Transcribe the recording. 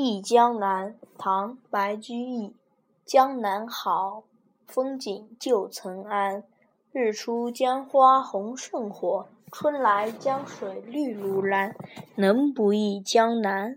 忆江南唐白居易。江南好风景旧曾谙。日出江花红胜火春来江水绿如蓝。能不忆江南？